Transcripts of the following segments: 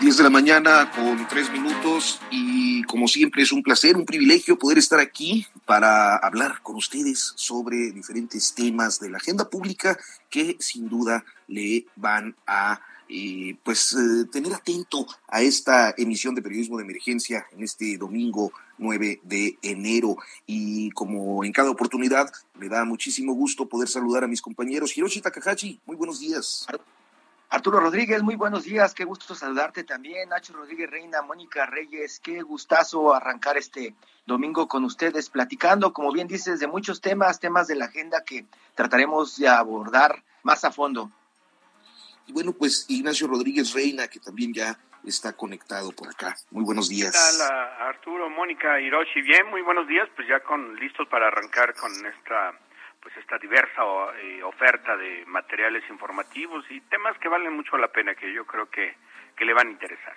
10 de la mañana con tres minutos y como siempre es un placer, un privilegio poder estar aquí para hablar con ustedes sobre diferentes temas de la agenda pública que sin duda le van a eh, pues eh, tener atento a esta emisión de periodismo de emergencia en este domingo 9 de enero. Y como en cada oportunidad me da muchísimo gusto poder saludar a mis compañeros. Hiroshi Takahashi, muy buenos días. Arturo Rodríguez, muy buenos días, qué gusto saludarte también. Nacho Rodríguez Reina, Mónica Reyes, qué gustazo arrancar este domingo con ustedes, platicando, como bien dices, de muchos temas, temas de la agenda que trataremos de abordar más a fondo. Y bueno, pues Ignacio Rodríguez Reina, que también ya está conectado por acá. Muy buenos días. ¿Qué tal, Arturo, Mónica, Hiroshi? Bien, muy buenos días, pues ya con listos para arrancar con esta pues esta diversa eh, oferta de materiales informativos y temas que valen mucho la pena, que yo creo que, que le van a interesar.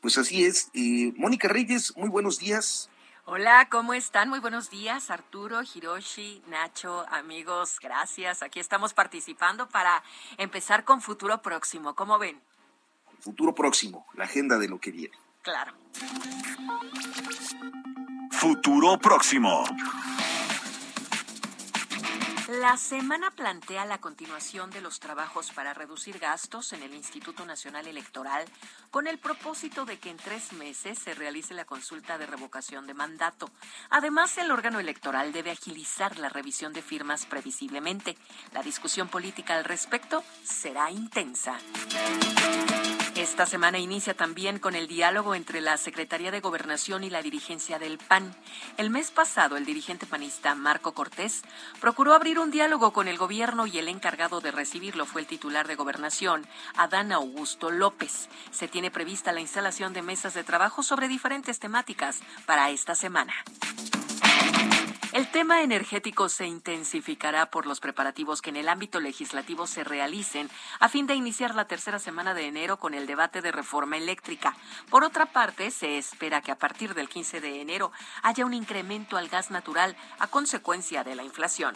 Pues así es. Eh, Mónica Reyes, muy buenos días. Hola, ¿cómo están? Muy buenos días, Arturo, Hiroshi, Nacho, amigos, gracias. Aquí estamos participando para empezar con Futuro Próximo. ¿Cómo ven? Futuro Próximo, la agenda de lo que viene. Claro. Futuro Próximo. La semana plantea la continuación de los trabajos para reducir gastos en el Instituto Nacional Electoral con el propósito de que en tres meses se realice la consulta de revocación de mandato. Además, el órgano electoral debe agilizar la revisión de firmas previsiblemente. La discusión política al respecto será intensa. Esta semana inicia también con el diálogo entre la Secretaría de Gobernación y la dirigencia del PAN. El mes pasado, el dirigente panista Marco Cortés procuró abrir un diálogo con el gobierno y el encargado de recibirlo fue el titular de Gobernación, Adán Augusto López. Se tiene prevista la instalación de mesas de trabajo sobre diferentes temáticas para esta semana. El tema energético se intensificará por los preparativos que en el ámbito legislativo se realicen a fin de iniciar la tercera semana de enero con el debate de reforma eléctrica. Por otra parte, se espera que a partir del 15 de enero haya un incremento al gas natural a consecuencia de la inflación.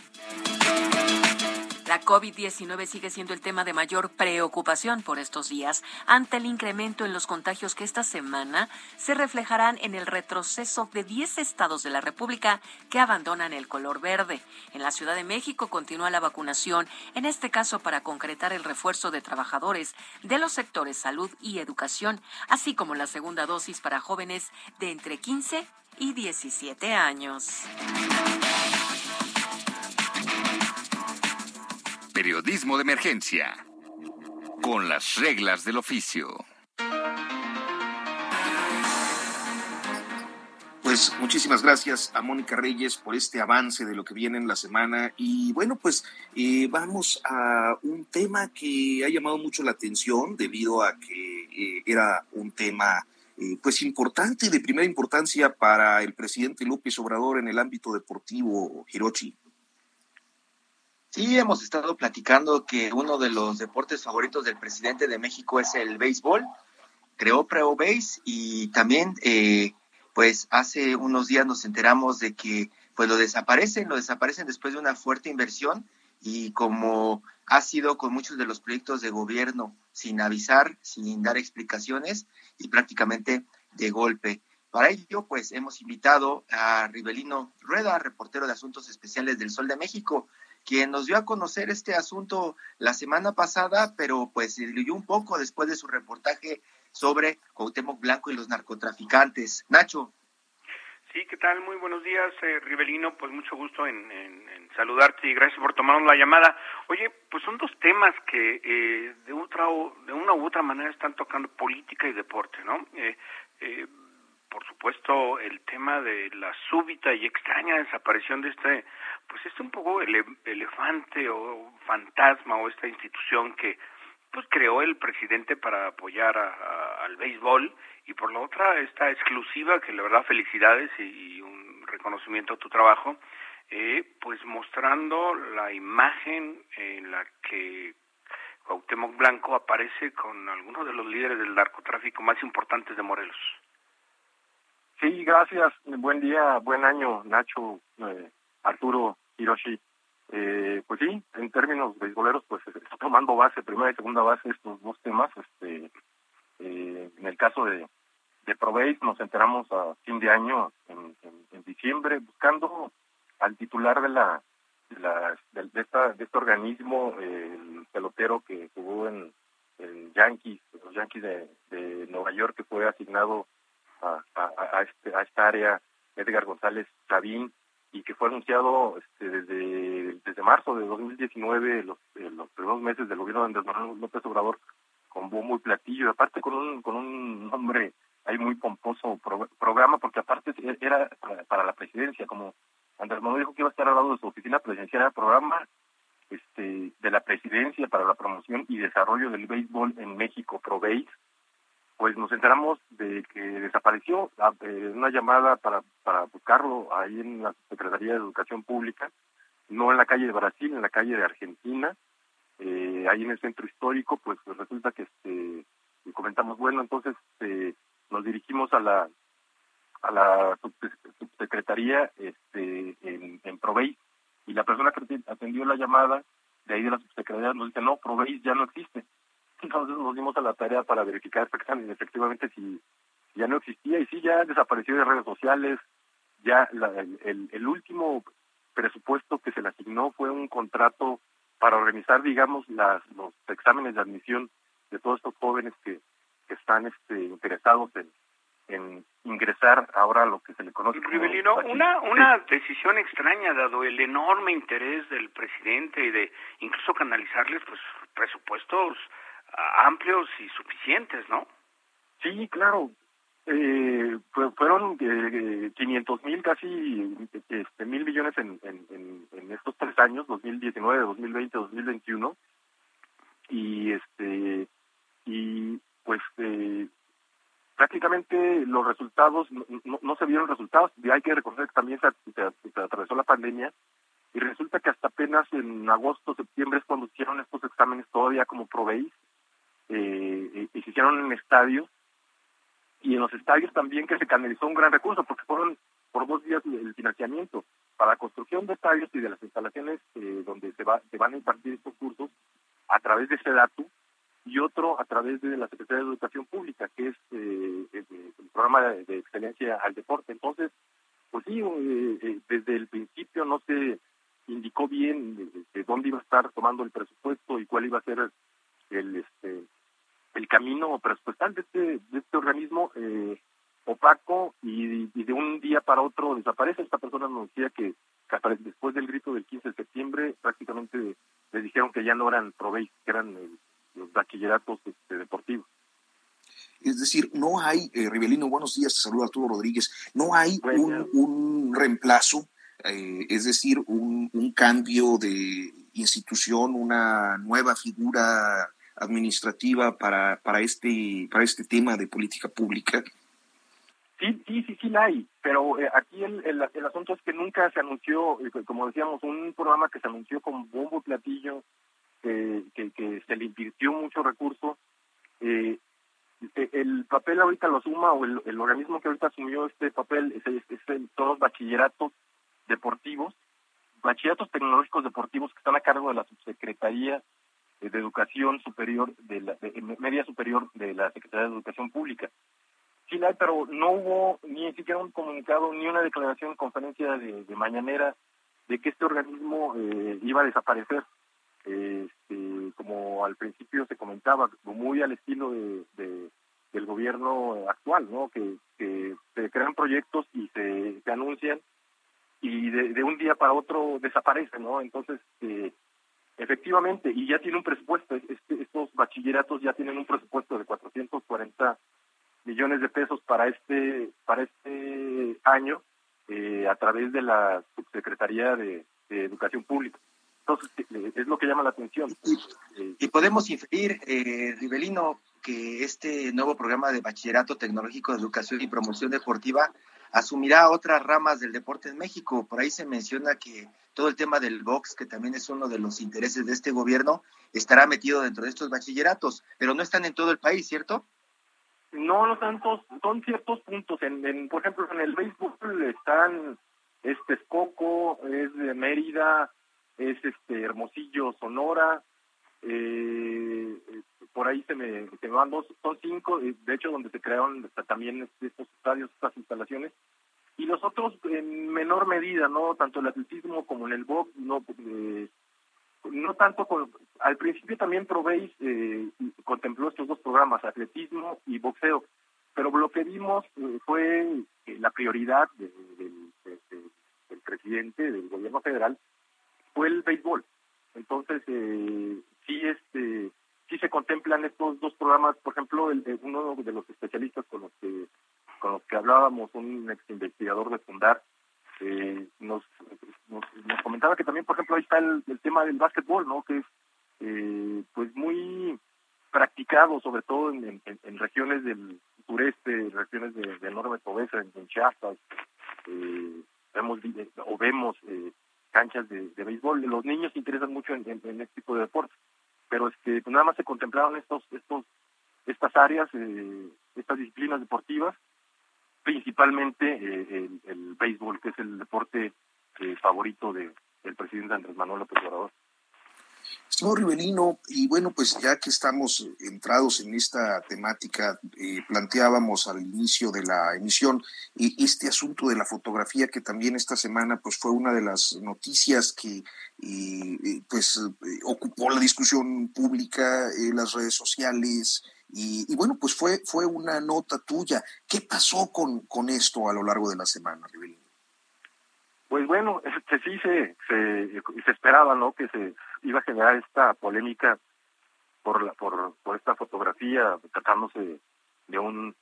La COVID-19 sigue siendo el tema de mayor preocupación por estos días ante el incremento en los contagios que esta semana se reflejarán en el retroceso de 10 estados de la República que abandonan el color verde. En la Ciudad de México continúa la vacunación, en este caso para concretar el refuerzo de trabajadores de los sectores salud y educación, así como la segunda dosis para jóvenes de entre 15 y 17 años. Periodismo de emergencia. Con las reglas del oficio. Pues muchísimas gracias a Mónica Reyes por este avance de lo que viene en la semana. Y bueno, pues eh, vamos a un tema que ha llamado mucho la atención debido a que eh, era un tema eh, pues importante, de primera importancia para el presidente López Obrador en el ámbito deportivo, Hirochi. Sí, hemos estado platicando que uno de los deportes favoritos del presidente de México es el béisbol. Creó Preo Base y también, eh, pues hace unos días nos enteramos de que pues lo desaparecen, lo desaparecen después de una fuerte inversión y como ha sido con muchos de los proyectos de gobierno, sin avisar, sin dar explicaciones y prácticamente de golpe. Para ello, pues hemos invitado a Rivelino Rueda, reportero de Asuntos Especiales del Sol de México, quien nos dio a conocer este asunto la semana pasada, pero pues se diluyó un poco después de su reportaje sobre Cuauhtémoc Blanco y los narcotraficantes. Nacho. Sí, ¿qué tal? Muy buenos días, eh, Rivelino. Pues mucho gusto en, saludarte y gracias por tomarnos la llamada. Oye, pues son dos temas que eh, de, otra, de una u otra manera están tocando política y deporte, ¿no? Eh, eh, por supuesto, el tema de la súbita y extraña desaparición de este, pues este un poco elefante o fantasma o esta institución que pues creó el presidente para apoyar al béisbol y por la otra esta exclusiva que la verdad felicidades y, un reconocimiento a tu trabajo eh, pues mostrando la imagen en la que Cuauhtémoc Blanco aparece con algunos de los líderes del narcotráfico más importantes de Morelos. Sí, gracias. Buen día, buen año, Nacho, eh, Arturo, Hiroshi. Eh, pues sí, en términos beisboleros, pues está tomando base, primera y segunda base, estos dos temas. Este, eh, en el caso de, de Proveis nos enteramos a fin de año, en, diciembre, buscando al titular de la de, la, de, esta, de este organismo, el pelotero que jugó en, en Yankees, los Yankees de, de Nueva York, que fue asignado a, a, este, a esta área, Edgar González Sabín, y que fue anunciado este, desde, desde marzo de 2019, los, eh, los primeros meses del gobierno de Andrés Manuel López Obrador, con bombo y platillo, y aparte con un, con un nombre ahí muy pomposo programa, porque aparte era para, la presidencia, como Andrés Manuel dijo que iba a estar al lado de su oficina presidencial, era programa este, de la presidencia para la promoción y desarrollo del béisbol en México, ProBase, pues nos enteramos de que desapareció eh, una llamada para, para buscarlo ahí en la Secretaría de Educación Pública, no en la calle de Brasil, en la calle de Argentina, eh, ahí en el centro histórico, pues, resulta que este comentamos, bueno, entonces eh, nos dirigimos a la a la subsecretaría este, en, en Provey y la persona que atendió la llamada de ahí de la subsecretaría nos dice, no, Provey ya no existe. Entonces nos dimos a la tarea para verificar efectivamente si ya no existía y sí ya desapareció de redes sociales, ya el, el, último presupuesto que se le asignó fue un contrato para organizar, digamos, las, los exámenes de admisión de todos estos jóvenes que, que están este, interesados en, en ingresar ahora a lo que se le conoce Rivelino, una una decisión extraña dado el enorme interés del presidente y de incluso canalizarles pues presupuestos amplios y suficientes, ¿no? Sí, claro. Eh, fueron eh, 500 mil, casi este, mil millones en, en, estos tres años, 2019, 2020, 2021. Y este y pues eh, prácticamente los resultados, no, no, se vieron resultados, hay que reconocer que también se, se, atravesó la pandemia, y resulta que hasta apenas en agosto, septiembre es cuando hicieron estos exámenes todavía como proveís, eh, se hicieron en estadios y en los estadios también que se canalizó un gran recurso porque fueron por dos días el financiamiento para la construcción de estadios y de las instalaciones eh, donde se, va, se van a impartir estos cursos a través de ese dato y otro a través de la Secretaría de Educación Pública, que es eh, el, programa de, excelencia al deporte. Entonces, pues sí, eh, desde el principio no se indicó bien de, dónde iba a estar tomando el presupuesto y cuál iba a ser el este el camino presupuestal de este, de este organismo eh, opaco y, de un día para otro desaparece. Esta persona nos decía que, después del grito del 15 de septiembre prácticamente le dijeron que ya no eran proveis, que eran eh, los bachilleratos este, deportivos. Es decir, no hay, eh, Rivelino, buenos días, te saluda Arturo Rodríguez, no hay un, un, reemplazo, eh, es decir, un, un cambio de institución, una nueva figura administrativa para, para, este, para este tema de política pública? Sí, sí, sí, sí la hay, pero eh, aquí el, el, el, asunto es que nunca se anunció, eh, como decíamos, un programa que se anunció con bombo y platillo, que, que, se le invirtió mucho recurso. Eh, el papel ahorita lo suma, o el, organismo que ahorita asumió este papel, es, es todos los bachilleratos deportivos, bachilleratos tecnológicos deportivos que están a cargo de la subsecretaría de Educación Superior, de la Media Superior de la Secretaría de Educación Pública. Sí, pero no hubo ni siquiera un comunicado ni una declaración, conferencia de, mañanera de que este organismo eh, iba a desaparecer. Este, como al principio se comentaba, muy al estilo de, del gobierno actual, ¿no? Que, se crean proyectos y se, anuncian y de, un día para otro desaparecen, ¿no? Entonces, eh, efectivamente, y ya tiene un presupuesto, este, estos bachilleratos ya tienen un presupuesto de 440 millones de pesos para este para este año eh, a través de la subsecretaría de, educación pública. Entonces eh, es lo que llama la atención. Y, podemos inferir eh, Rivelino que este nuevo programa de bachillerato tecnológico de educación y promoción deportiva asumirá otras ramas del deporte en México por ahí se menciona que todo el tema del box que también es uno de los intereses de este gobierno estará metido dentro de estos bachilleratos pero no están en todo el país cierto no, no tantos, son ciertos puntos. En, por ejemplo, en el béisbol están, este es Coco, es de Mérida, es este Hermosillo, Sonora, eh, por ahí se me, se van dos, son cinco, de hecho donde se crearon también estos estadios, estas instalaciones, y los otros en menor medida, no tanto el atletismo como en el box, no eh, no tanto al principio también Proveis eh, contempló estos dos programas, atletismo y boxeo, pero lo que vimos eh, fue la prioridad del presidente del gobierno federal fue el béisbol. Entonces, eh, sí, este, sí se contemplan estos dos programas, por ejemplo, el, uno de los especialistas con los que con los que hablábamos, un ex investigador de Fundar, eh, nos, nos, comentaba que también, por ejemplo, ahí está el, tema del básquetbol, ¿no? Que es eh, pues muy practicado, sobre todo en, regiones del sureste, regiones de, enorme pobreza, en, Chiapas, eh, vemos o vemos eh, canchas de, béisbol. Los niños se interesan mucho en, este tipo de deportes, pero este, pues nada más se contemplaron estos, estos, estas áreas, eh, estas disciplinas deportivas, principalmente eh, el, béisbol, que es el deporte eh, favorito de, del presidente Andrés Manuel López Obrador. Señor Rivelino, y bueno, pues ya que estamos entrados en esta temática, eh, planteábamos al inicio de la emisión este asunto de la fotografía que también esta semana pues fue una de las noticias que pues ocupó la discusión pública las redes sociales, y, bueno, pues fue, fue una nota tuya. ¿Qué pasó con, con esto a lo largo de la semana, Rivelino? Pues bueno, este, sí se, se, esperaba, ¿no? Que se iba a generar esta polémica por la, por, por esta fotografía tratándose de un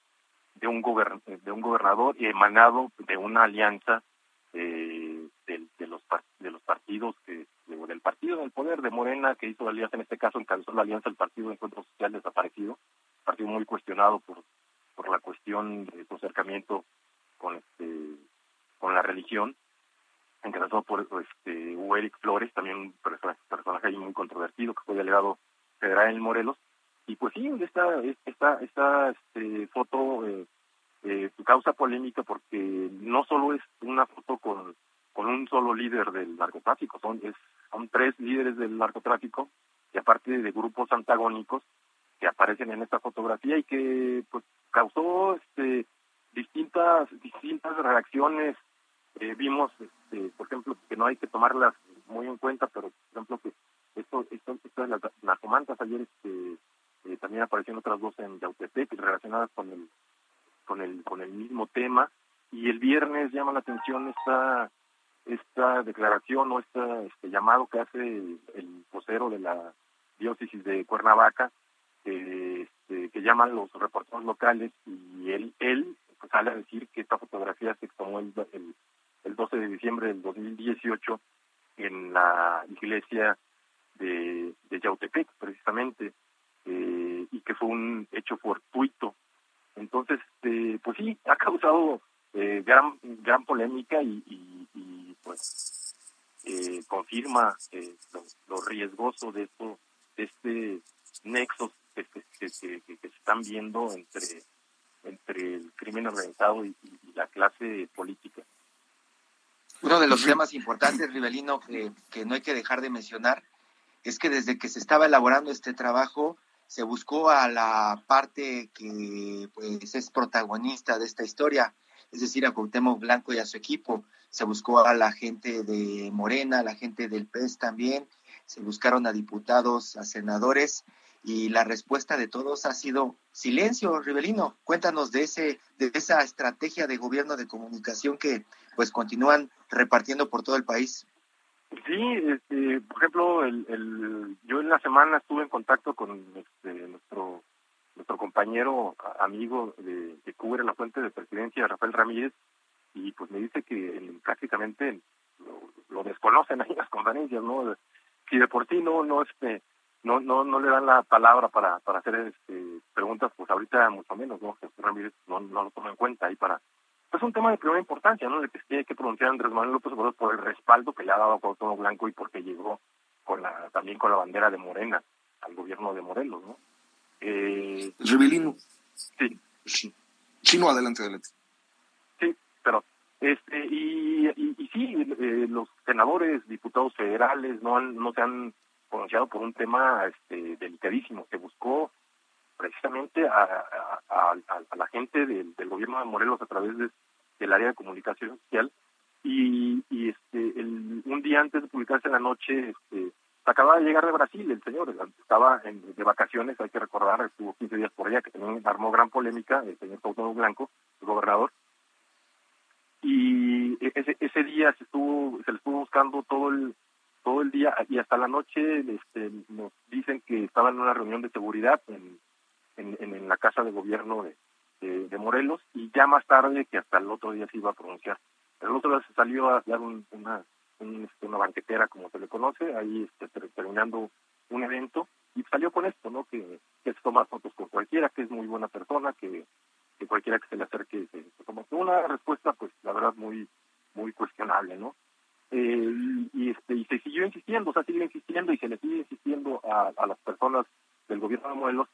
de un de un gobernador emanado de una alianza eh, de, de, los de los partidos que del partido del poder de Morena que hizo la alianza en este caso encabezó la alianza el partido de Encuentro Social desaparecido partido muy cuestionado por por la cuestión de su acercamiento con este con la religión encabezado por este Eric Flores también un personaje ahí muy controvertido que fue delegado federal en Morelos. Y pues sí esta esta esta este, foto eh, eh, causa polémica porque no solo es una foto con con un solo líder del narcotráfico son es son tres líderes del narcotráfico y aparte de grupos antagónicos que aparecen en esta fotografía y que pues causó este distintas distintas reacciones eh, vimos este, por ejemplo que no hay que tomarlas muy en cuenta pero por ejemplo que esto esto, esto de las narcomantas ayer este eh, también aparecieron otras dos en Yautepec relacionadas con el con el con el mismo tema y el viernes llama la atención esta esta declaración o este, este llamado que hace el, vocero de la diócesis de Cuernavaca que, este, que llaman los reporteros locales y él, él pues, sale a decir que esta fotografía se tomó el, el, 12 de del 2018 en la iglesia de, Yautepec, precisamente, eh, y que fue un hecho fortuito. Entonces, eh, pues sí, ha causado eh, gran gran polémica y, pues eh, confirma lo, lo, riesgoso de esto, de este nexo que, se están viendo entre, entre el crimen organizado y, la clase política. Uno de los temas importantes, Rivelino, que, que no hay que dejar de mencionar, es que desde que se estaba elaborando este trabajo, se buscó a la parte que pues es protagonista de esta historia, es decir, a Cuauhtémoc Blanco y a su equipo. Se buscó a la gente de Morena, a la gente del PES también, se buscaron a diputados, a senadores, y la respuesta de todos ha sido silencio, Rivelino. Cuéntanos de ese de esa estrategia de gobierno de comunicación que pues continúan repartiendo por todo el país. Sí, este, por ejemplo, el, yo en la semana estuve en contacto con este, nuestro nuestro compañero amigo de, que cubre la fuente de presidencia, Rafael Ramírez, y pues me dice que prácticamente lo, desconocen ahí las conferencias, ¿no? Si de por sí no, no, este, no, no, no le dan la palabra para, para hacer este, preguntas, pues ahorita mucho menos, ¿no? Jesús Ramírez no, no lo toma en cuenta ahí para, pues un tema de primera importancia, ¿no? De que tiene que pronunciar Andrés Manuel López Obrador por el respaldo que le ha dado a Cuauhtémoc Blanco y porque llegó con la, también con la bandera de Morena al gobierno de Morelos, ¿no? Eh, Sí. Sí. Sí, no, adelante, adelante. Sí, pero este y, y, sí, eh, los senadores, diputados federales no han, no se han pronunciado por un tema este delicadísimo. Se buscó precisamente a, la gente del, gobierno de Morelos a través del área de comunicación social. Y, este el, un día antes de publicarse en la noche este, acaba de llegar de Brasil el señor, estaba en, de vacaciones, hay que recordar, estuvo 15 días por allá, que también armó gran polémica, el señor Cuauhtémoc Blanco, el gobernador, y ese, ese día se estuvo, se le estuvo buscando todo el todo el día y hasta la noche este, nos dicen que estaba en una reunión de seguridad en, en, la casa de gobierno de, Morelos y ya más tarde que hasta el otro día se iba a pronunciar. El otro día se salió a dar una este, una banquetera como se le conoce, ahí este, terminando un evento, y salió con esto, ¿no? Que, que se toma fotos con cualquiera, que es muy buena persona, que, que cualquiera que se le acerque se, toma una respuesta, pues la verdad muy muy cuestionable, ¿no? Eh, y, este y se siguió insistiendo, o sea, sigue insistiendo y se le sigue insistiendo a, a las personas del gobierno de Morelos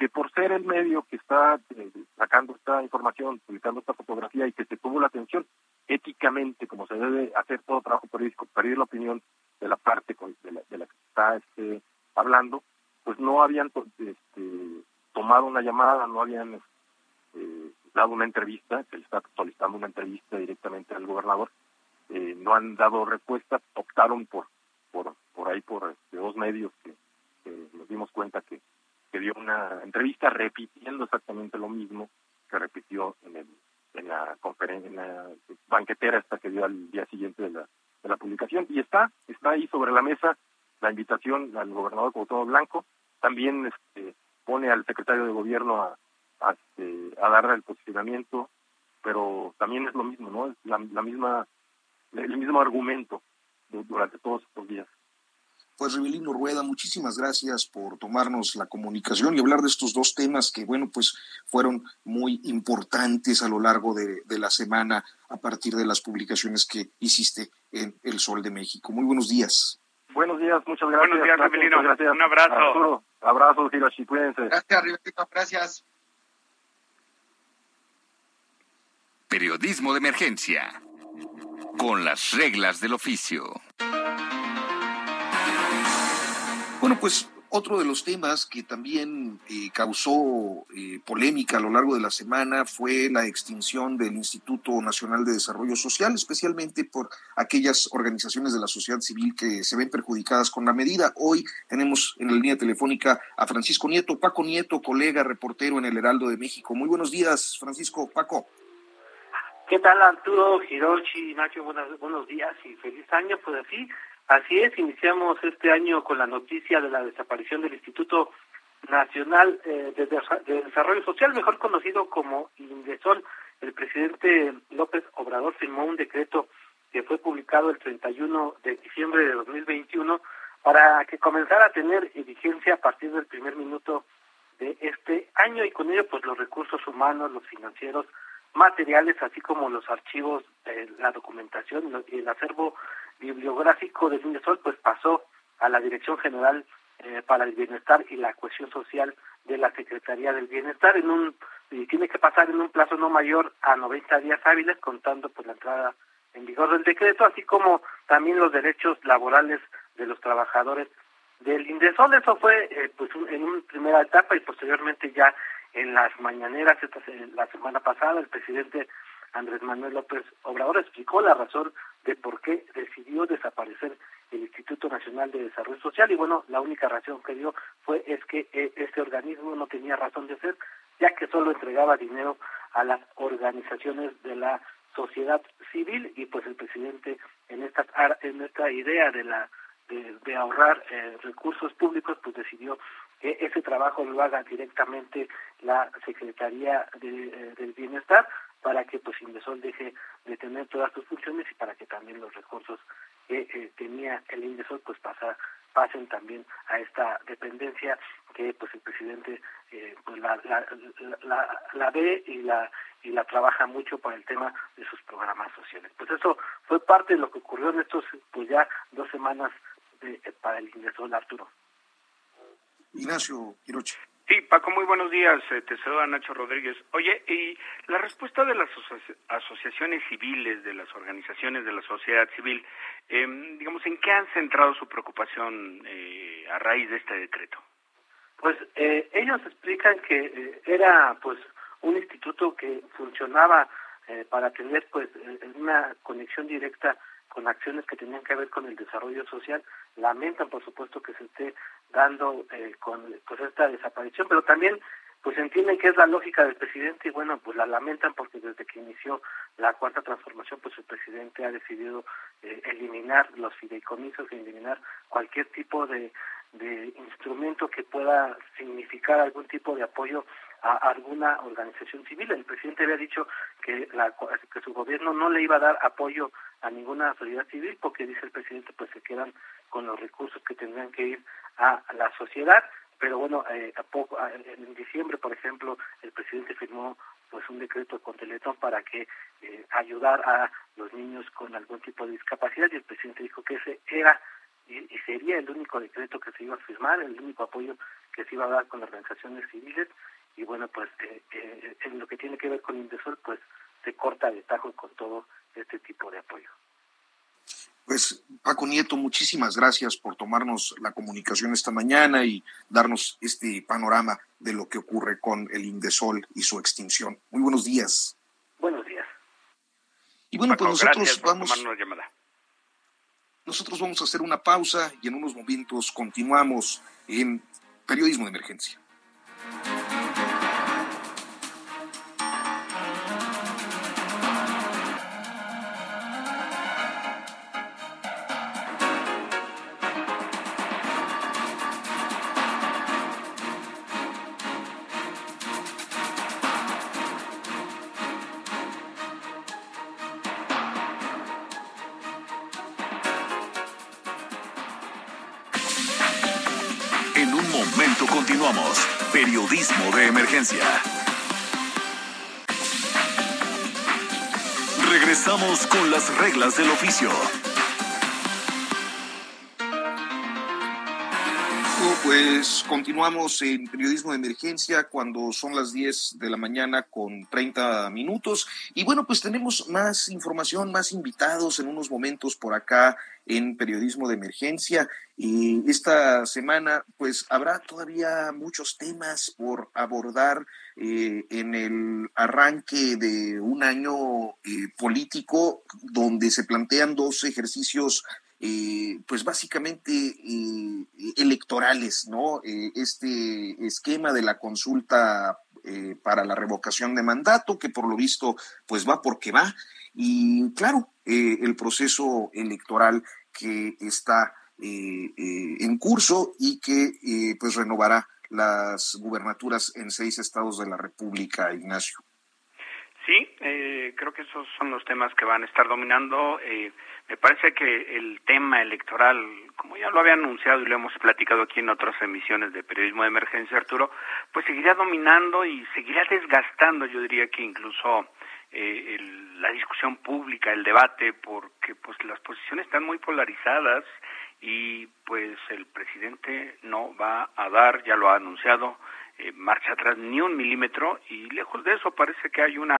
que por ser el medio que está eh, sacando esta información, publicando esta fotografía y que se tuvo la atención éticamente, como se debe hacer todo trabajo periodístico, pedir la opinión de la parte de la, de la que está este, hablando, pues no habían este, tomado una llamada, no habían eh, dado una entrevista, se le está solicitando una entrevista directamente al gobernador, eh, no han dado respuesta, optaron por por por ahí por este, dos medios que nos dimos cuenta que dio una entrevista repitiendo exactamente lo mismo que repitió en, el, en la conferencia, en la banquetera esta que dio al día siguiente de la, de la publicación. Y está, está ahí sobre la mesa la invitación al gobernador Cuauhtémoc Blanco, también este, pone al secretario de gobierno a, a, este, a darle el posicionamiento, pero también es lo mismo, ¿no? Es la, la misma, el mismo argumento durante todos estos días. Pues Rivelino Rueda, muchísimas gracias por tomarnos la comunicación y hablar de estos dos temas que, bueno, pues fueron muy importantes a lo largo de, la semana a partir de las publicaciones que hiciste en El Sol de México. Muy buenos días. Buenos días, muchas gracias. Buenos días, Rivelino. Un abrazo. Abrazo, Hiroshi, cuídense. Gracias, Rivelino, gracias. Periodismo de emergencia. Con las reglas del oficio. Bueno, pues otro de los temas que también eh, causó eh, polémica a lo largo de la semana fue la extinción del Instituto Nacional de Desarrollo Social, especialmente por aquellas organizaciones de la sociedad civil que se ven perjudicadas con la medida. Hoy tenemos en la línea telefónica a Francisco Nieto, Paco Nieto, colega reportero en el Heraldo de México. Muy buenos días, Francisco, Paco. ¿Qué tal, Arturo, Hiroshi, Nacho? Buenos, buenos días y feliz año. Pues así, Así es, iniciamos este año con la noticia de la desaparición del Instituto Nacional eh, de, Desarrollo Social, mejor conocido como INDESOL. El presidente López Obrador firmó un decreto que fue publicado el 31 de diciembre de 2021 para que comenzara a tener vigencia a partir del primer minuto de este año y con ello pues los recursos humanos, los financieros, materiales, así como los archivos, la documentación y el acervo bibliográfico del INDESOL pues pasó a la Dirección General eh, para el Bienestar y la Cohesión Social de la Secretaría del Bienestar en un y tiene que pasar en un plazo no mayor a 90 días hábiles contando pues la entrada en vigor del decreto así como también los derechos laborales de los trabajadores del INDESOL. Eso fue eh, pues en una primera etapa y posteriormente ya en las mañaneras esta la semana pasada el presidente Andrés Manuel López Obrador explicó la razón de por qué decidió desaparecer el Instituto Nacional de Desarrollo Social y bueno, la única razón que dio fue es que eh, este organismo no tenía razón de ser, ya que solo entregaba dinero a las organizaciones de la sociedad civil y pues el presidente en esta en esta idea de la de, ahorrar eh, recursos públicos pues decidió que ese trabajo lo haga directamente la Secretaría de, del Bienestar para que pues Indesol deje de tener todas sus funciones y para que también los recursos que eh, tenía el Indesol pues pasa, pasen también a esta dependencia que pues el presidente eh, pues la, la, la, la, ve y la y la trabaja mucho para el tema de sus programas sociales. Pues eso fue parte de lo que ocurrió en estos pues ya dos semanas de, para el Indesol Arturo. Ignacio Quiroche. Sí, Paco, muy buenos días. Eh, te saluda Nacho Rodríguez. Oye, y la respuesta de las asociaciones civiles, de las organizaciones de la sociedad civil, em, digamos, ¿en qué han centrado su preocupación eh, a raíz de este decreto? Pues eh, ellos explican que era, pues, un instituto que funcionaba para tener, pues, una conexión directa con acciones que tenían que ver con el desarrollo social. Lamentan, por supuesto, que se esté dando eh, con pues esta desaparición, pero también pues entienden que es la lógica del presidente y bueno, pues la lamentan porque desde que inició la cuarta transformación, pues el presidente ha decidido eh, eliminar los fideicomisos, eliminar cualquier tipo de, de instrumento que pueda significar algún tipo de apoyo a alguna organización civil. El presidente había dicho que, la, que su gobierno no le iba a dar apoyo a ninguna sociedad civil porque dice el presidente pues se quedan con los recursos que tendrían que ir a la sociedad pero bueno eh, a poco en diciembre por ejemplo el presidente firmó pues un decreto con Teletón para que eh, ayudar a los niños con algún tipo de discapacidad y el presidente dijo que ese era y, sería el único decreto que se iba a firmar el único apoyo que se iba a dar con las organizaciones civiles y bueno pues eh, eh, en lo que tiene que ver con Indesol pues se corta de tajo con todo este tipo de apoyo pues Paco Nieto, muchísimas gracias por tomarnos la comunicación esta mañana y darnos este panorama de lo que ocurre con el Indesol y su extinción. Muy buenos días. Buenos días. Y bueno, pues nosotros vamos. Nosotros vamos a hacer una pausa y en unos momentos continuamos en Periodismo de Emergencia. Continuamos en periodismo de emergencia cuando son las 10 de la mañana con 30 minutos. Y bueno, pues tenemos más información, más invitados en unos momentos por acá en periodismo de emergencia. Y esta semana, pues habrá todavía muchos temas por abordar eh, en el arranque de un año eh, político donde se plantean dos ejercicios eh, pues básicamente eh, electorales, ¿no? Eh, este esquema de la consulta para la revocación de mandato, que por lo visto pues va porque va, y claro, el proceso electoral que está en curso y que pues renovará las gubernaturas en seis estados de la República, Ignacio. Sí, creo que esos son los temas que van a estar dominando. Me parece que el tema electoral, como ya lo había anunciado y lo hemos platicado aquí en otras emisiones de periodismo de emergencia, Arturo, pues seguirá dominando y seguirá desgastando, yo diría que incluso eh, la discusión pública, el debate, porque pues las posiciones están muy polarizadas y pues el presidente no va a dar, ya lo ha anunciado, eh, marcha atrás ni un milímetro y lejos de eso parece que hay una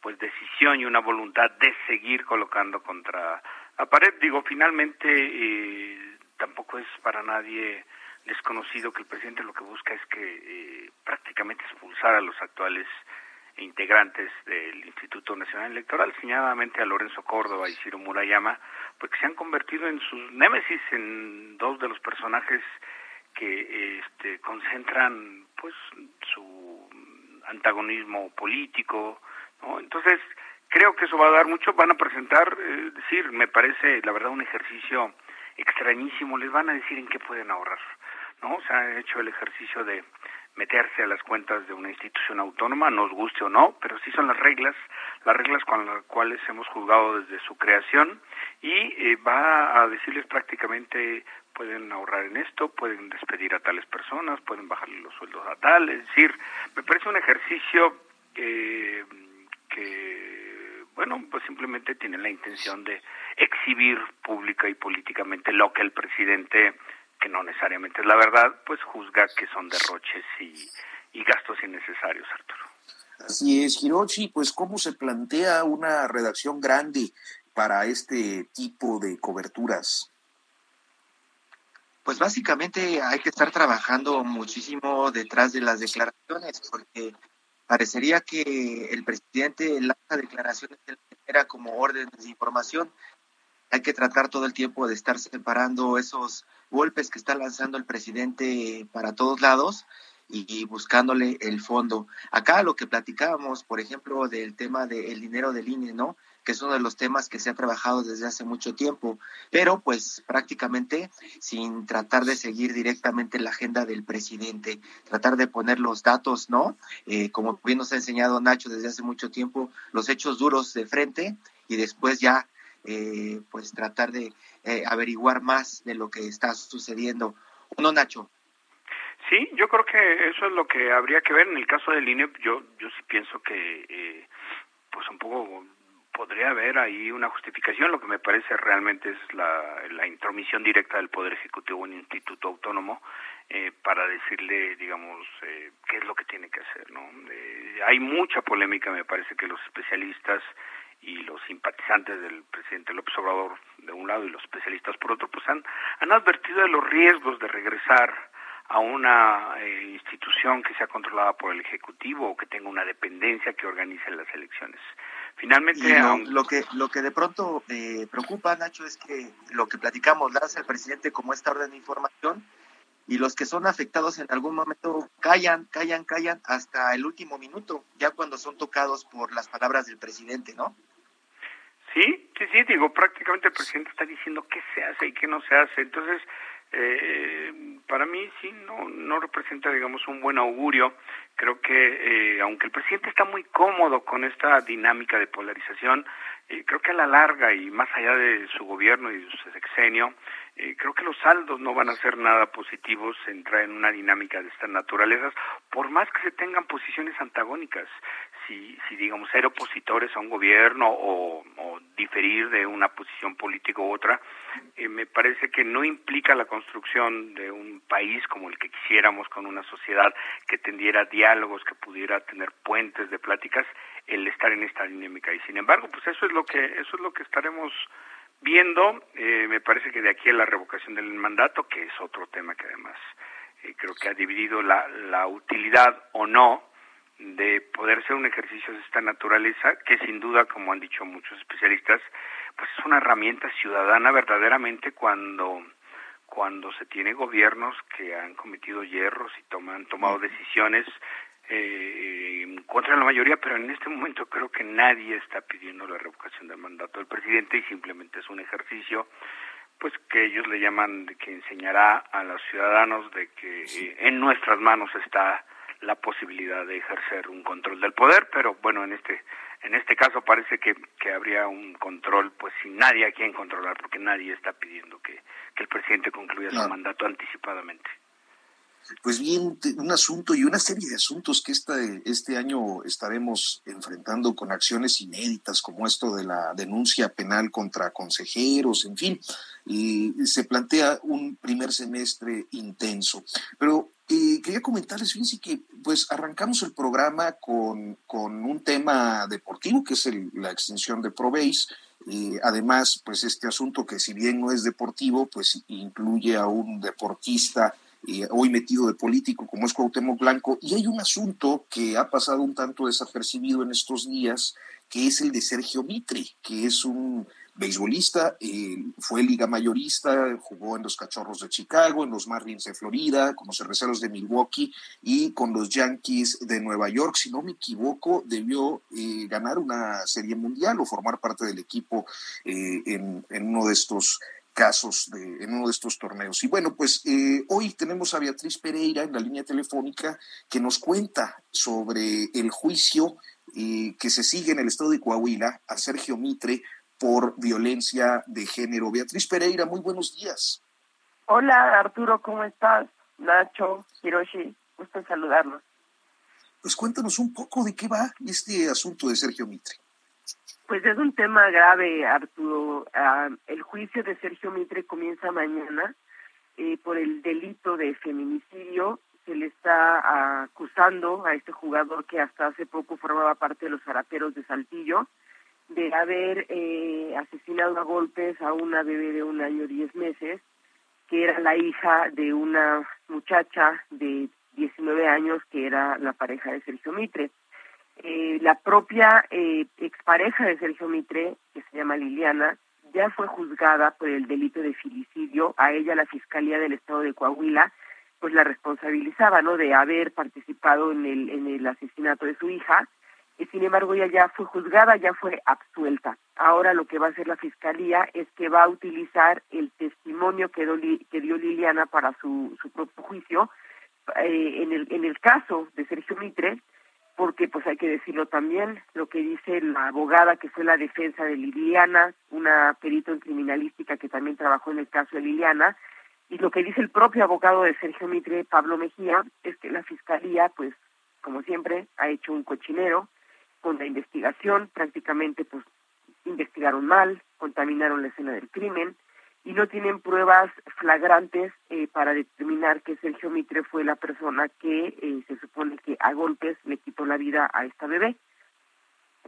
Pues decisión y una voluntad de seguir colocando contra la pared. Digo, finalmente eh, tampoco es para nadie desconocido que el presidente lo que busca es que eh, prácticamente expulsar a los actuales integrantes del Instituto Nacional Electoral, señaladamente a Lorenzo Córdoba y Ciro Murayama, porque se han convertido en sus némesis, en dos de los personajes que este, concentran pues su antagonismo político, ¿no? Entonces, creo que eso va a dar mucho, van a presentar, es decir, me parece la verdad un ejercicio extrañísimo, les van a decir en qué pueden ahorrar, ¿no? Se ha hecho el ejercicio de meterse a las cuentas de una institución autónoma, nos guste o no, pero sí son las reglas, las reglas con las cuales hemos juzgado desde su creación y eh, va a decirles prácticamente pueden ahorrar en esto, pueden despedir a tales personas, pueden bajarle los sueldos a tal, es decir, me parece un ejercicio eh, que, bueno, pues simplemente tiene la intención de exhibir pública y políticamente lo que el presidente que no necesariamente es la verdad, pues juzga que son derroches y, gastos innecesarios, Arturo. Así es, Hiroshi, pues cómo se plantea una redacción grande para este tipo de coberturas. Pues básicamente hay que estar trabajando muchísimo detrás de las declaraciones, porque parecería que el presidente lanza declaraciones de era como órdenes de información. Hay que tratar todo el tiempo de estar separando esos golpes que está lanzando el presidente para todos lados y, buscándole el fondo. Acá lo que platicábamos, por ejemplo, del tema del dinero del INE, ¿no? Es uno de los temas que se ha trabajado desde hace mucho tiempo, pero pues prácticamente sin tratar de seguir directamente la agenda del presidente, tratar de poner los datos, ¿no? Eh, como bien nos ha enseñado Nacho desde hace mucho tiempo, los hechos duros de frente y después ya eh, pues tratar de eh, averiguar más de lo que está sucediendo. ¿O Nacho? Sí, yo creo que eso es lo que habría que ver en el caso del INE. Yo, yo sí pienso que, eh, pues un poco podría haber ahí una justificación. Lo que me parece realmente es la, intromisión directa del Poder Ejecutivo en un instituto autónomo eh, para decirle, digamos, eh, qué es lo que tiene que hacer. ¿no? Eh, hay mucha polémica, me parece que los especialistas y los simpatizantes del presidente López Obrador de un lado y los especialistas por otro, pues han, han advertido de los riesgos de regresar a una eh, institución que sea controlada por el Ejecutivo o que tenga una dependencia que organice las elecciones. Finalmente, lo, que lo que de pronto eh, preocupa, Nacho, es que lo que platicamos lanza el presidente como esta orden de información y los que son afectados en algún momento callan, callan, callan hasta el último minuto, ya cuando son tocados por las palabras del presidente, ¿no? Sí, sí, sí, digo, prácticamente el presidente está diciendo qué se hace y qué no se hace. Entonces, eh, para mí sí, no, no representa, digamos, un buen augurio. Creo que, eh, aunque el presidente está muy cómodo con esta dinámica de polarización, eh, creo que a la larga y más allá de su gobierno y de su sexenio, eh, creo que los saldos no van a ser nada positivos entrar en una dinámica de estas naturalezas, por más que se tengan posiciones antagónicas. Si, si digamos, ser opositores a un gobierno o, diferir de una posición política u otra, eh, me parece que no implica la construcción de un país como el que quisiéramos, con una sociedad que tendiera diálogos, que pudiera tener puentes de pláticas, el estar en esta dinámica. Y sin embargo, pues eso es lo que, eso es lo que estaremos viendo, eh, me parece que de aquí a la revocación del mandato, que es otro tema que además eh, creo que ha dividido la, la utilidad o no de poder ser un ejercicio de esta naturaleza, que sin duda, como han dicho muchos especialistas, pues es una herramienta ciudadana verdaderamente cuando cuando se tiene gobiernos que han cometido hierros y toman, han tomado decisiones eh, contra la mayoría, pero en este momento creo que nadie está pidiendo la revocación del mandato del presidente y simplemente es un ejercicio pues que ellos le llaman de que enseñará a los ciudadanos de que eh, en nuestras manos está la posibilidad de ejercer un control del poder, pero bueno, en este en este caso parece que, que habría un control pues sin nadie a quien controlar, porque nadie está pidiendo que, que el presidente concluya su mandato anticipadamente. Pues bien, un asunto y una serie de asuntos que este, este año estaremos enfrentando con acciones inéditas como esto de la denuncia penal contra consejeros, en fin, y se plantea un primer semestre intenso. Pero eh, quería comentarles, fíjense que pues arrancamos el programa con, con un tema deportivo, que es la extensión de ProBase, además, pues este asunto que si bien no es deportivo, pues incluye a un deportista eh, hoy metido de político como es Cuauhtémoc Blanco. Y hay un asunto que ha pasado un tanto desapercibido en estos días, que es el de Sergio Mitre, que es un beisbolista, eh, fue liga mayorista, jugó en los Cachorros de Chicago, en los Marlins de Florida, con los Cerveceros de Milwaukee y con los Yankees de Nueva York. Si no me equivoco, debió eh, ganar una serie mundial o formar parte del equipo en, en uno de estos casos de, en uno de estos torneos. Y bueno, pues eh, hoy tenemos a Beatriz Pereira en la línea telefónica que nos cuenta sobre el juicio eh, que se sigue en el estado de Coahuila a Sergio Mitre por violencia de género. Beatriz Pereira, muy buenos días. Hola Arturo, ¿cómo estás? Nacho, Hiroshi, gusto saludarlos. Pues cuéntanos un poco de qué va este asunto de Sergio Mitre. Pues es un tema grave, Arturo. Ah, el juicio de Sergio Mitre comienza mañana eh, por el delito de feminicidio. Se le está acusando a este jugador que hasta hace poco formaba parte de los zaraperos de Saltillo de haber eh, asesinado a golpes a una bebé de un año diez meses, que era la hija de una muchacha de 19 años que era la pareja de Sergio Mitre. Eh, la propia eh, expareja de Sergio Mitre, que se llama Liliana, ya fue juzgada por el delito de filicidio. A ella la Fiscalía del Estado de Coahuila pues la responsabilizaba, ¿no?, de haber participado en el, en el asesinato de su hija. Y sin embargo ella ya fue juzgada, ya fue absuelta. Ahora lo que va a hacer la Fiscalía es que va a utilizar el testimonio que, dio Liliana para su, su propio juicio. Eh, en, el, en el caso de Sergio Mitre, porque pues hay que decirlo también, lo que dice la abogada que fue la defensa de Liliana, una perito en criminalística que también trabajó en el caso de Liliana, y lo que dice el propio abogado de Sergio Mitre, Pablo Mejía, es que la fiscalía, pues, como siempre, ha hecho un cochinero con la investigación, prácticamente pues investigaron mal, contaminaron la escena del crimen, y no tienen pruebas flagrantes eh, para determinar que Sergio Mitre fue la persona que eh, se supone que a golpes le quitó la vida a esta bebé.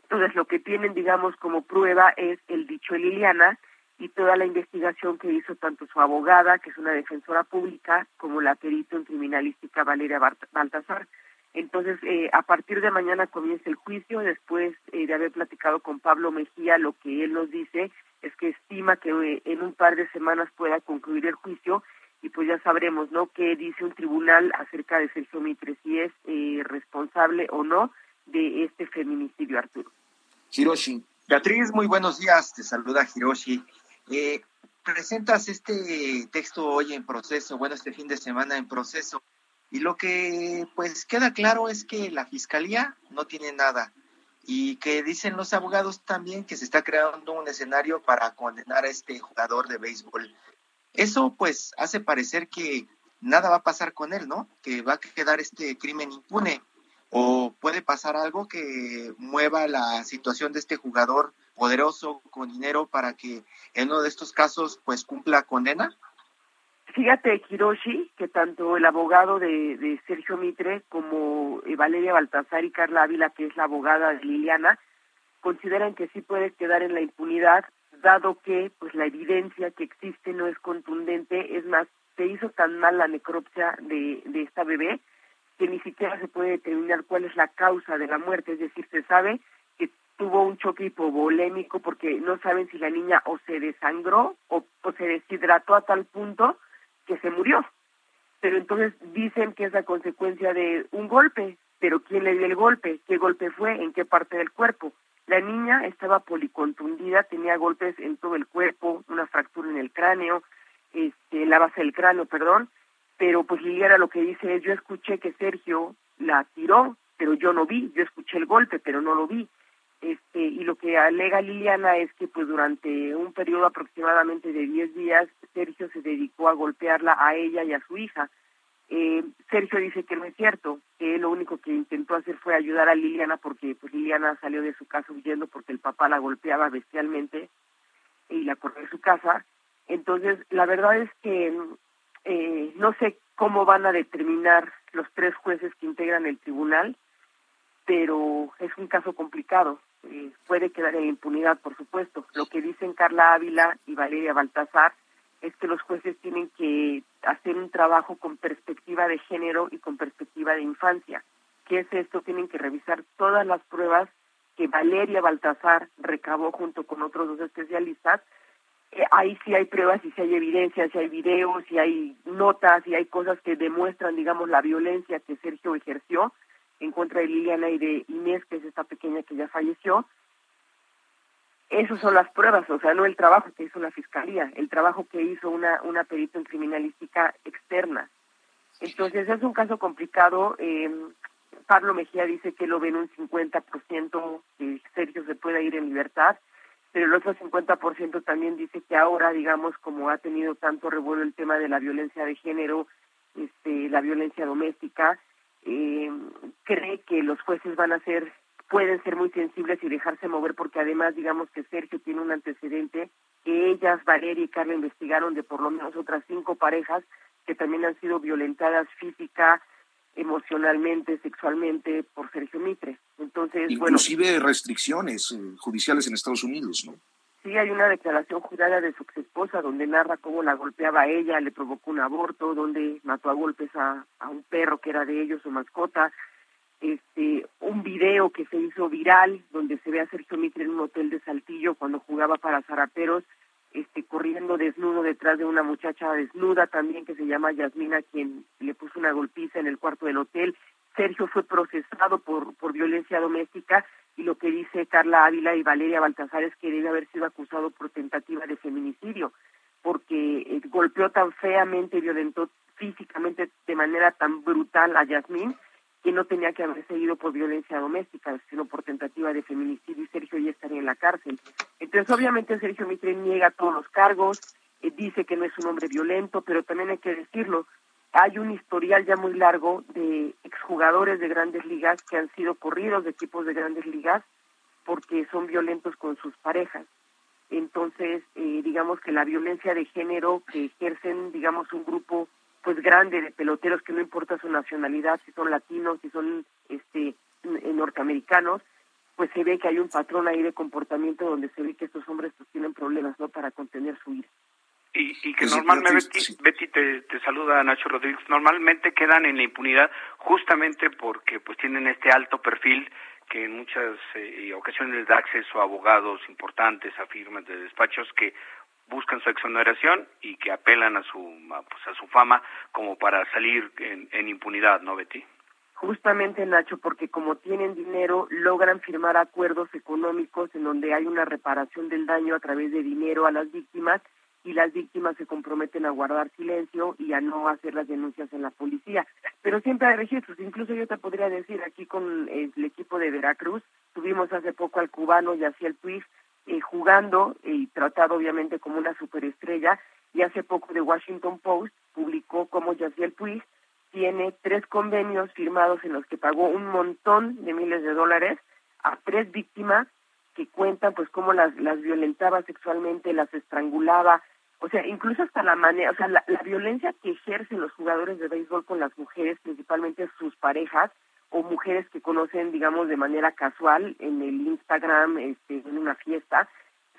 Entonces lo que tienen, digamos, como prueba es el dicho de Liliana y toda la investigación que hizo tanto su abogada, que es una defensora pública, como la perito en criminalística Valeria Baltasar. Entonces, eh, a partir de mañana comienza el juicio, después de haber platicado con Pablo Mejía, lo que él nos dice es que estima que eh, en un par de semanas pueda concluir el juicio y pues ya sabremos, ¿no?, qué dice un tribunal acerca de Sergio Mitre, si es eh, responsable o no de este feminicidio, Arturo. Hiroshi. Beatriz, muy buenos días, te saluda Hiroshi. Eh, presentas este texto hoy en proceso, bueno, este fin de semana en proceso, y lo que pues queda claro es que la fiscalía no tiene nada y que dicen los abogados también que se está creando un escenario para condenar a este jugador de béisbol. Eso pues hace parecer que nada va a pasar con él, ¿no? Que va a quedar este crimen impune o puede pasar algo que mueva la situación de este jugador poderoso con dinero para que en uno de estos casos pues cumpla condena. Fíjate, Hiroshi, que tanto el abogado de, Sergio Mitre como eh, Valeria Baltasar y Carla Ávila, que es la abogada de Liliana, consideran que sí puede quedar en la impunidad, dado que pues la evidencia que existe no es contundente, es más, se hizo tan mal la necropsia de, de esta bebé que ni siquiera se puede determinar cuál es la causa de la muerte, es decir, se sabe que tuvo un choque hipovolémico porque no saben si la niña o se desangró o se deshidrató a tal punto que se murió. Pero entonces dicen que es la consecuencia de un golpe, pero ¿quién le dio el golpe? ¿Qué golpe fue? ¿En qué parte del cuerpo? La niña estaba policontundida, tenía golpes en todo el cuerpo, una fractura en el cráneo, este, la base del cráneo, perdón, pero pues Liliana lo que dice es, yo escuché que Sergio la tiró, pero yo no vi, yo escuché el golpe, pero no lo vi. Este, y lo que alega Liliana es que pues durante un periodo aproximadamente de 10 días Sergio se dedicó a golpearla a ella y a su hija. Eh, Sergio dice que no es cierto, que lo único que intentó hacer fue ayudar a Liliana porque pues Liliana salió de su casa huyendo porque el papá la golpeaba bestialmente y la corrió de su casa. Entonces, la verdad es que eh, no sé cómo van a determinar los tres jueces que integran el tribunal, pero es un caso complicado. Eh, puede quedar en impunidad, por supuesto. Lo que dicen Carla Ávila y Valeria Baltasar es que los jueces tienen que hacer un trabajo con perspectiva de género y con perspectiva de infancia. ¿Qué es esto? Tienen que revisar todas las pruebas que Valeria Baltasar recabó junto con otros dos especialistas. Eh, ahí sí hay pruebas y sí hay evidencia, sí hay videos, sí hay notas, y hay cosas que demuestran, digamos, la violencia que Sergio ejerció en contra de Liliana y de Inés, que es esta pequeña que ya falleció. Esas son las pruebas, o sea, no el trabajo que hizo la fiscalía, el trabajo que hizo una, una perito en criminalística externa. Entonces es un caso complicado. Eh, Pablo Mejía dice que lo ven un 50% que Sergio se pueda ir en libertad, pero el otro 50% también dice que ahora, digamos, como ha tenido tanto revuelo el tema de la violencia de género, este, la violencia doméstica, eh, cree que los jueces van a ser pueden ser muy sensibles y dejarse mover porque además digamos que Sergio tiene un antecedente que ellas, Valeria y Carla investigaron de por lo menos otras cinco parejas que también han sido violentadas física, emocionalmente, sexualmente por Sergio Mitre. Entonces, inclusive restricciones eh, judiciales en Estados Unidos, ¿no? Sí, hay una declaración jurada de su ex esposa donde narra cómo la golpeaba a ella, le provocó un aborto, donde mató a golpes a, a un perro que era de ellos, su mascota, este un video que se hizo viral donde se ve a Sergio Mitre en un hotel de Saltillo cuando jugaba para Zaraperos, este corriendo desnudo detrás de una muchacha desnuda también que se llama Yasmina quien le puso una golpiza en el cuarto del hotel. Sergio fue procesado por por violencia doméstica y lo que dice Carla Ávila y Valeria Baltasar es que debe haber sido acusado por tentativa de feminicidio porque eh, golpeó tan feamente, violentó físicamente de manera tan brutal a Yasmín que no tenía que haber seguido por violencia doméstica, sino por tentativa de feminicidio y Sergio ya estaría en la cárcel. Entonces, obviamente, Sergio Mitre niega todos los cargos, eh, dice que no es un hombre violento, pero también hay que decirlo, hay un historial ya muy largo de exjugadores de grandes ligas que han sido corridos de equipos de grandes ligas porque son violentos con sus parejas. Entonces, eh, digamos que la violencia de género que ejercen, digamos, un grupo pues grande de peloteros que no importa su nacionalidad, si son latinos, si son este norteamericanos, pues se ve que hay un patrón ahí de comportamiento donde se ve que estos hombres pues tienen problemas no para contener su ira. Y, y que pues normalmente, Betty, te, te, saluda Nacho Rodríguez, normalmente quedan en la impunidad justamente porque pues tienen este alto perfil que en muchas eh, ocasiones les da acceso a abogados importantes, a firmas de despachos que buscan su exoneración y que apelan a su pues, a su fama como para salir en, en impunidad, ¿no, Betty? Justamente, Nacho, porque como tienen dinero, logran firmar acuerdos económicos en donde hay una reparación del daño a través de dinero a las víctimas y las víctimas se comprometen a guardar silencio y a no hacer las denuncias en la policía. Pero siempre hay registros, incluso yo te podría decir, aquí con el equipo de Veracruz, tuvimos hace poco al cubano Yaciel Puig, eh, jugando y tratado obviamente como una superestrella y hace poco The Washington Post publicó como Yaciel Puig tiene tres convenios firmados en los que pagó un montón de miles de dólares a tres víctimas que cuentan pues cómo las, las violentaba sexualmente, las estrangulaba, o sea, incluso hasta la manera, o sea, la, violencia que ejercen los jugadores de béisbol con las mujeres, principalmente sus parejas, o mujeres que conocen, digamos, de manera casual en el Instagram, este, en una fiesta,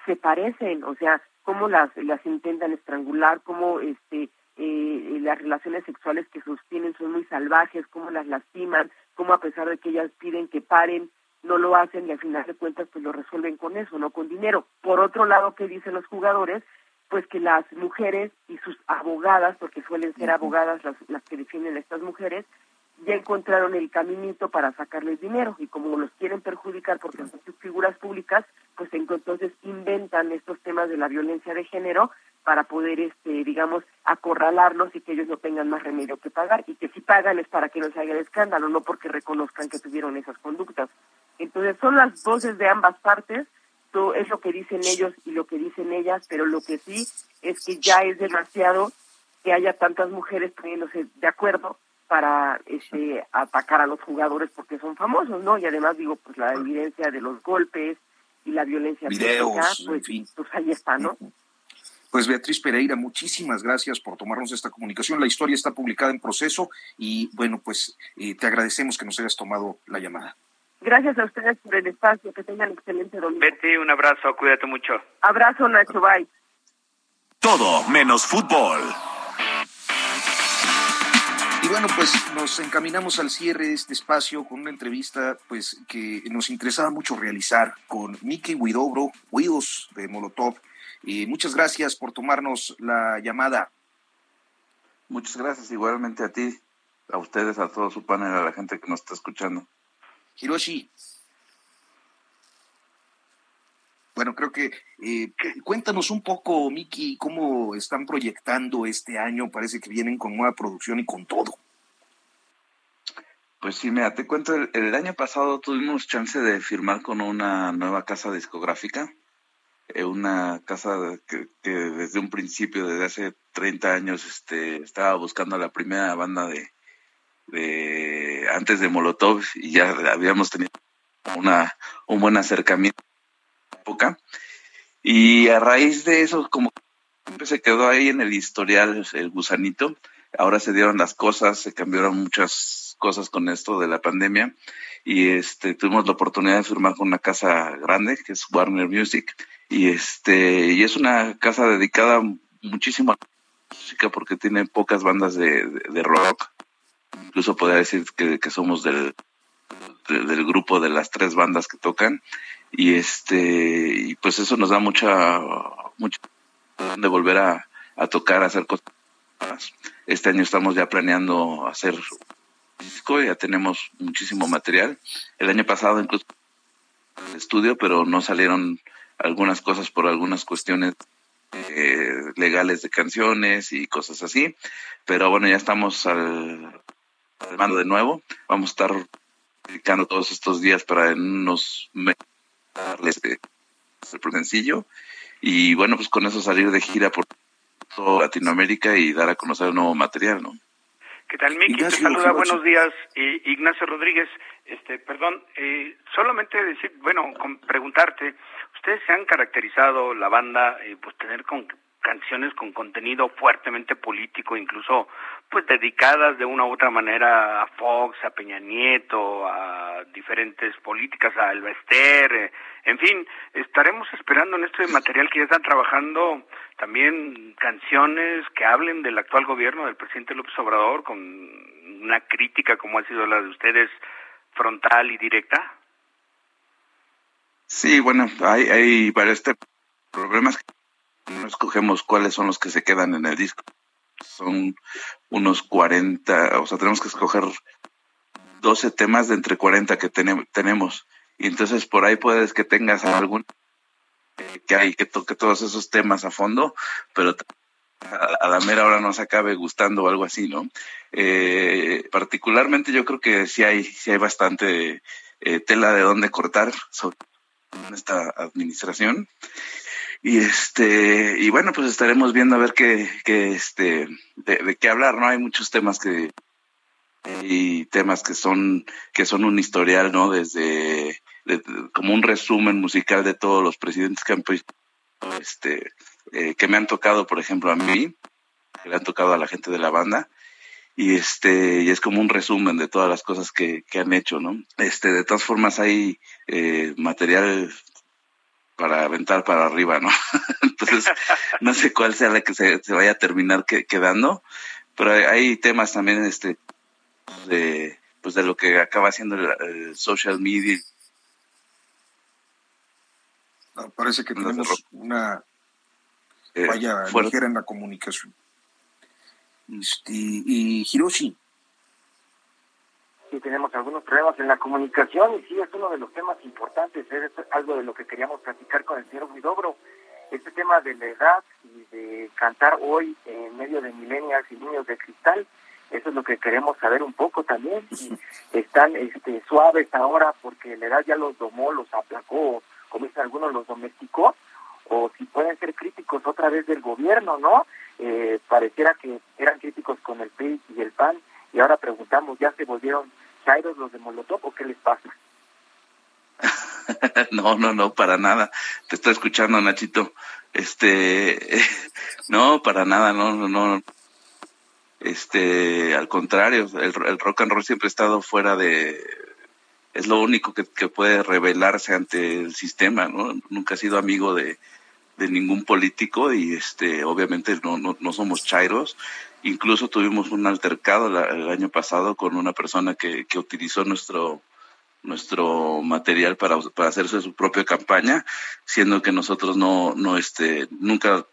se parecen, o sea, cómo las, las intentan estrangular, cómo este, eh, las relaciones sexuales que sostienen son muy salvajes, cómo las lastiman, cómo a pesar de que ellas piden que paren, no lo hacen y al final de cuentas pues lo resuelven con eso, no con dinero. Por otro lado, ¿qué dicen los jugadores? Pues que las mujeres y sus abogadas, porque suelen ser abogadas las, las que defienden a estas mujeres, ya encontraron el caminito para sacarles dinero. Y como los quieren perjudicar porque son sus figuras públicas, pues entonces inventan estos temas de la violencia de género para poder, este, digamos, acorralarlos y que ellos no tengan más remedio que pagar. Y que si pagan es para que no se haga el escándalo, no porque reconozcan que tuvieron esas conductas. Entonces son las voces de ambas partes, es lo que dicen ellos y lo que dicen ellas, pero lo que sí es que ya es demasiado que haya tantas mujeres poniéndose de acuerdo para este, atacar a los jugadores porque son famosos, ¿no? Y además digo, pues la evidencia de los golpes y la violencia Videos, pues, en fin. pues ahí está, ¿no? Pues Beatriz Pereira, muchísimas gracias por tomarnos esta comunicación. La historia está publicada en proceso y bueno, pues eh, te agradecemos que nos hayas tomado la llamada. Gracias a ustedes por el espacio, que tengan excelente domingo. Betty, un abrazo, cuídate mucho. Abrazo, Nacho, bye. Todo menos fútbol. Y bueno, pues nos encaminamos al cierre de este espacio con una entrevista pues que nos interesaba mucho realizar con Miki Huidobro, Huidos de Molotov. Y muchas gracias por tomarnos la llamada. Muchas gracias igualmente a ti, a ustedes, a todo su panel, a la gente que nos está escuchando. Hiroshi. Bueno, creo que eh, cuéntanos un poco, Miki, cómo están proyectando este año. Parece que vienen con nueva producción y con todo. Pues sí, mira, te cuento, el, año pasado tuvimos chance de firmar con una nueva casa discográfica, eh, una casa que, que, desde un principio, desde hace 30 años, este, estaba buscando la primera banda de, de antes de Molotov y ya habíamos tenido una, un buen acercamiento en la época. Y a raíz de eso, como siempre se quedó ahí en el historial el gusanito, ahora se dieron las cosas, se cambiaron muchas cosas con esto de la pandemia y este tuvimos la oportunidad de firmar con una casa grande que es Warner Music y este y es una casa dedicada muchísimo a la música porque tiene pocas bandas de, de, de rock incluso podría decir que, que somos del, de, del grupo de las tres bandas que tocan. Y este y pues eso nos da mucha mucha de volver a, a tocar a hacer cosas este año estamos ya planeando hacer disco ya tenemos muchísimo material. El año pasado incluso el estudio pero no salieron algunas cosas por algunas cuestiones eh, legales de canciones y cosas así. Pero bueno ya estamos al, al mando de nuevo. Vamos a estar dedicando todos estos días para en unos meses darles el sencillo y bueno, pues con eso salir de gira por toda Latinoamérica y dar a conocer un nuevo material, ¿no? ¿Qué tal, Miki? Te saluda, buenos días. Eh, Ignacio Rodríguez, este, perdón, eh, solamente decir, bueno, con, preguntarte, ustedes se han caracterizado, la banda, eh, pues tener con canciones con contenido fuertemente político, incluso pues dedicadas de una u otra manera a Fox, a Peña Nieto, a diferentes políticas, a Elvester, eh, en fin, estaremos esperando en este material que ya están trabajando también canciones que hablen del actual gobierno del presidente López Obrador con una crítica como ha sido la de ustedes frontal y directa. Sí, bueno, hay, hay varios problemas no escogemos cuáles son los que se quedan en el disco. Son unos 40, o sea, tenemos que escoger 12 temas de entre 40 que tenemos. Y entonces por ahí puedes que tengas algún eh, que hay que toque todos esos temas a fondo, pero a, la mera hora nos acabe gustando o algo así, ¿no? Eh, particularmente yo creo que sí hay, sí hay bastante eh, tela de dónde cortar sobre esta administración y este y bueno pues estaremos viendo a ver qué, qué este de, qué hablar no hay muchos temas que y temas que son que son un historial no desde de, como un resumen musical de todos los presidentes que han este eh, que me han tocado por ejemplo a mí que le han tocado a la gente de la banda y este y es como un resumen de todas las cosas que, que han hecho no este de todas formas hay eh, material para aventar para arriba, ¿no? Entonces, no sé cuál sea la que se, se vaya a terminar que, quedando, pero hay, hay, temas también este de pues de lo que acaba haciendo el, el social media. No, parece que tenemos una vaya eh, ligera en la comunicación. Este, y Hiroshi, sí tenemos algunos problemas en la comunicación y sí es uno de los temas importantes, es algo de lo que queríamos platicar con el señor Guidobro, este tema de la edad y de cantar hoy en medio de milenias y niños de cristal, eso es lo que queremos saber un poco también, si están este, suaves ahora porque la edad ya los domó, los aplacó, como dicen algunos, los domesticó, o si pueden ser críticos otra vez del gobierno, ¿no? Eh, pareciera que eran críticos con el PRI y el PAN, y ahora preguntamos, ¿ya se volvieron chairos los de Molotov o qué les pasa? no, no, no, para nada. Te estoy escuchando, Nachito. Este, no, para nada, no, no, no. Este, al contrario, el, rock and roll siempre ha estado fuera de, es lo único que, puede revelarse ante el sistema, ¿no? Nunca ha sido amigo de, de ningún político y este, obviamente no, no, no somos chairos. Incluso tuvimos un altercado el año pasado con una persona que, que utilizó nuestro, nuestro material para, para hacerse su propia campaña, siendo que nosotros no, no este, nunca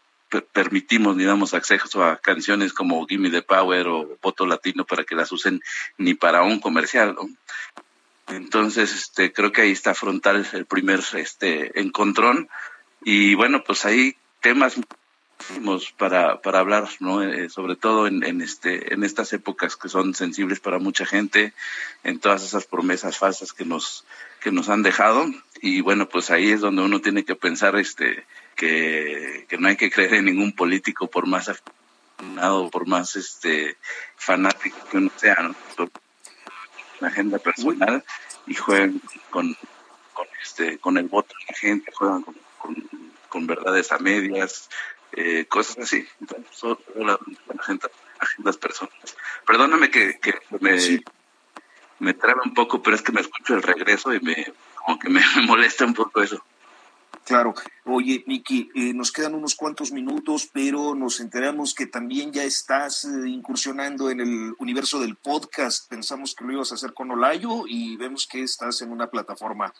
permitimos ni damos acceso a canciones como Gimme the Power o Voto Latino para que las usen ni para un comercial. Entonces, este, creo que ahí está frontal el primer este, encontrón. Y bueno, pues hay temas para, para hablar, ¿no? Eh, sobre todo en, este, en estas épocas que son sensibles para mucha gente, en todas esas promesas falsas que nos, que nos han dejado. Y bueno, pues ahí es donde uno tiene que pensar este, que, que no hay que creer en ningún político por más aficionado, por más este, fanático que uno sea, ¿no? Agenda personal y juegan con, con, este, con el voto de la gente, juegan con, con verdades a medias, eh, cosas así. son la, agendas personales. Perdóname que, me, me trabe un poco, pero es que me escucho el regreso y me como que me, molesta un poco eso. Claro. Oye, Miki, eh, nos quedan unos cuantos minutos, pero nos enteramos que también ya estás eh, incursionando en el universo del podcast. Pensamos que lo ibas a hacer con Olayo y vemos que estás en una plataforma.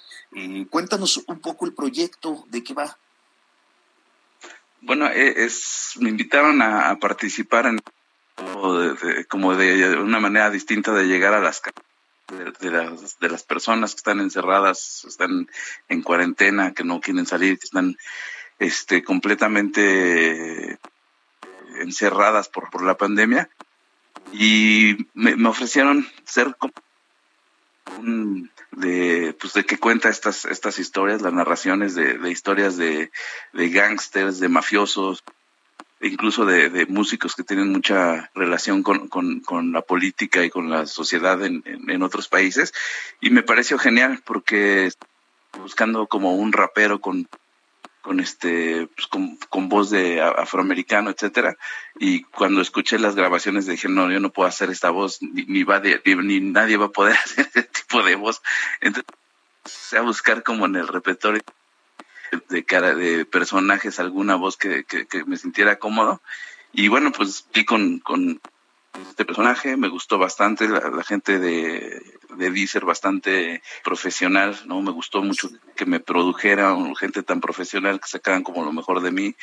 cuéntanos un poco el proyecto, de qué va. Bueno, e, es, me invitaron a, participar en como de, una manera distinta de llegar a las de, las, de las personas que están encerradas, están en cuarentena, que no quieren salir, que están este, completamente encerradas por, por la pandemia. Y me, me ofrecieron ser un, de pues de que cuenta estas estas historias las narraciones de, de historias de, de gángsters de mafiosos incluso de, de, músicos que tienen mucha relación con, con, con, la política y con la sociedad en, en, otros países. Y me pareció genial porque buscando como un rapero con con este pues con, con, voz de afroamericano etcétera. Y cuando escuché las grabaciones dije no yo no puedo hacer esta voz ni, va ni, nadie va a poder hacer este tipo de voz entonces a buscar como en el repertorio de cara de personajes alguna voz que, que, me sintiera cómodo. Y bueno pues vi con, con este personaje, me gustó bastante, la, gente de, de Deezer bastante profesional, ¿no? Me gustó mucho que me produjera gente tan profesional que sacaran como lo mejor de mí.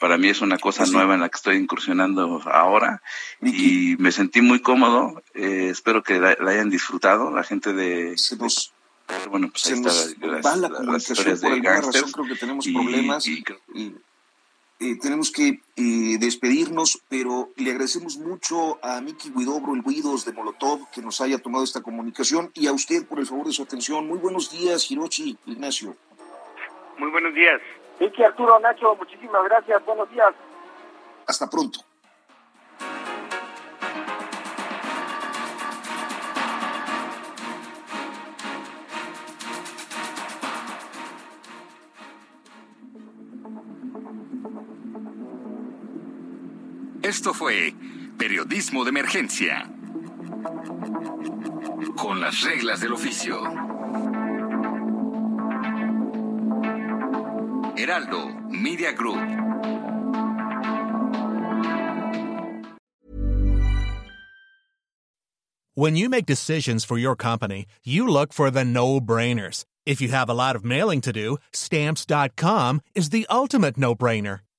Para mí es una cosa nueva en la que estoy incursionando ahora y me sentí muy cómodo, eh, espero que la, hayan disfrutado, la gente de... bueno, pues ahí está las, historias de creo que tenemos problemas y, eh, tenemos que eh, despedirnos, pero le agradecemos mucho a Miki Guidobro, el Guidos de Molotov, que nos haya tomado esta comunicación y a usted por el favor de su atención. Muy buenos días, Hirochi, Ignacio. Muy buenos días. Miki, Arturo, Nacho, muchísimas gracias. Buenos días. Hasta pronto. Esto fue Periodismo de Emergencia. Con las reglas del oficio. Heraldo Media Group. When you make decisions for your company, you look for the no-brainers. If you have a lot of mailing to do, stamps.com is the ultimate no-brainer.